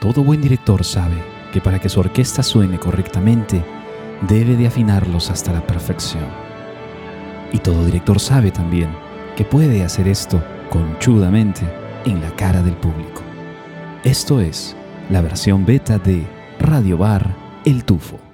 Todo buen director sabe que para que su orquesta suene correctamente, debe de afinarlos hasta la perfección. Y todo director sabe también que puede hacer esto conchudamente en la cara del público. Esto es la versión beta de Radio Bar El Tufo.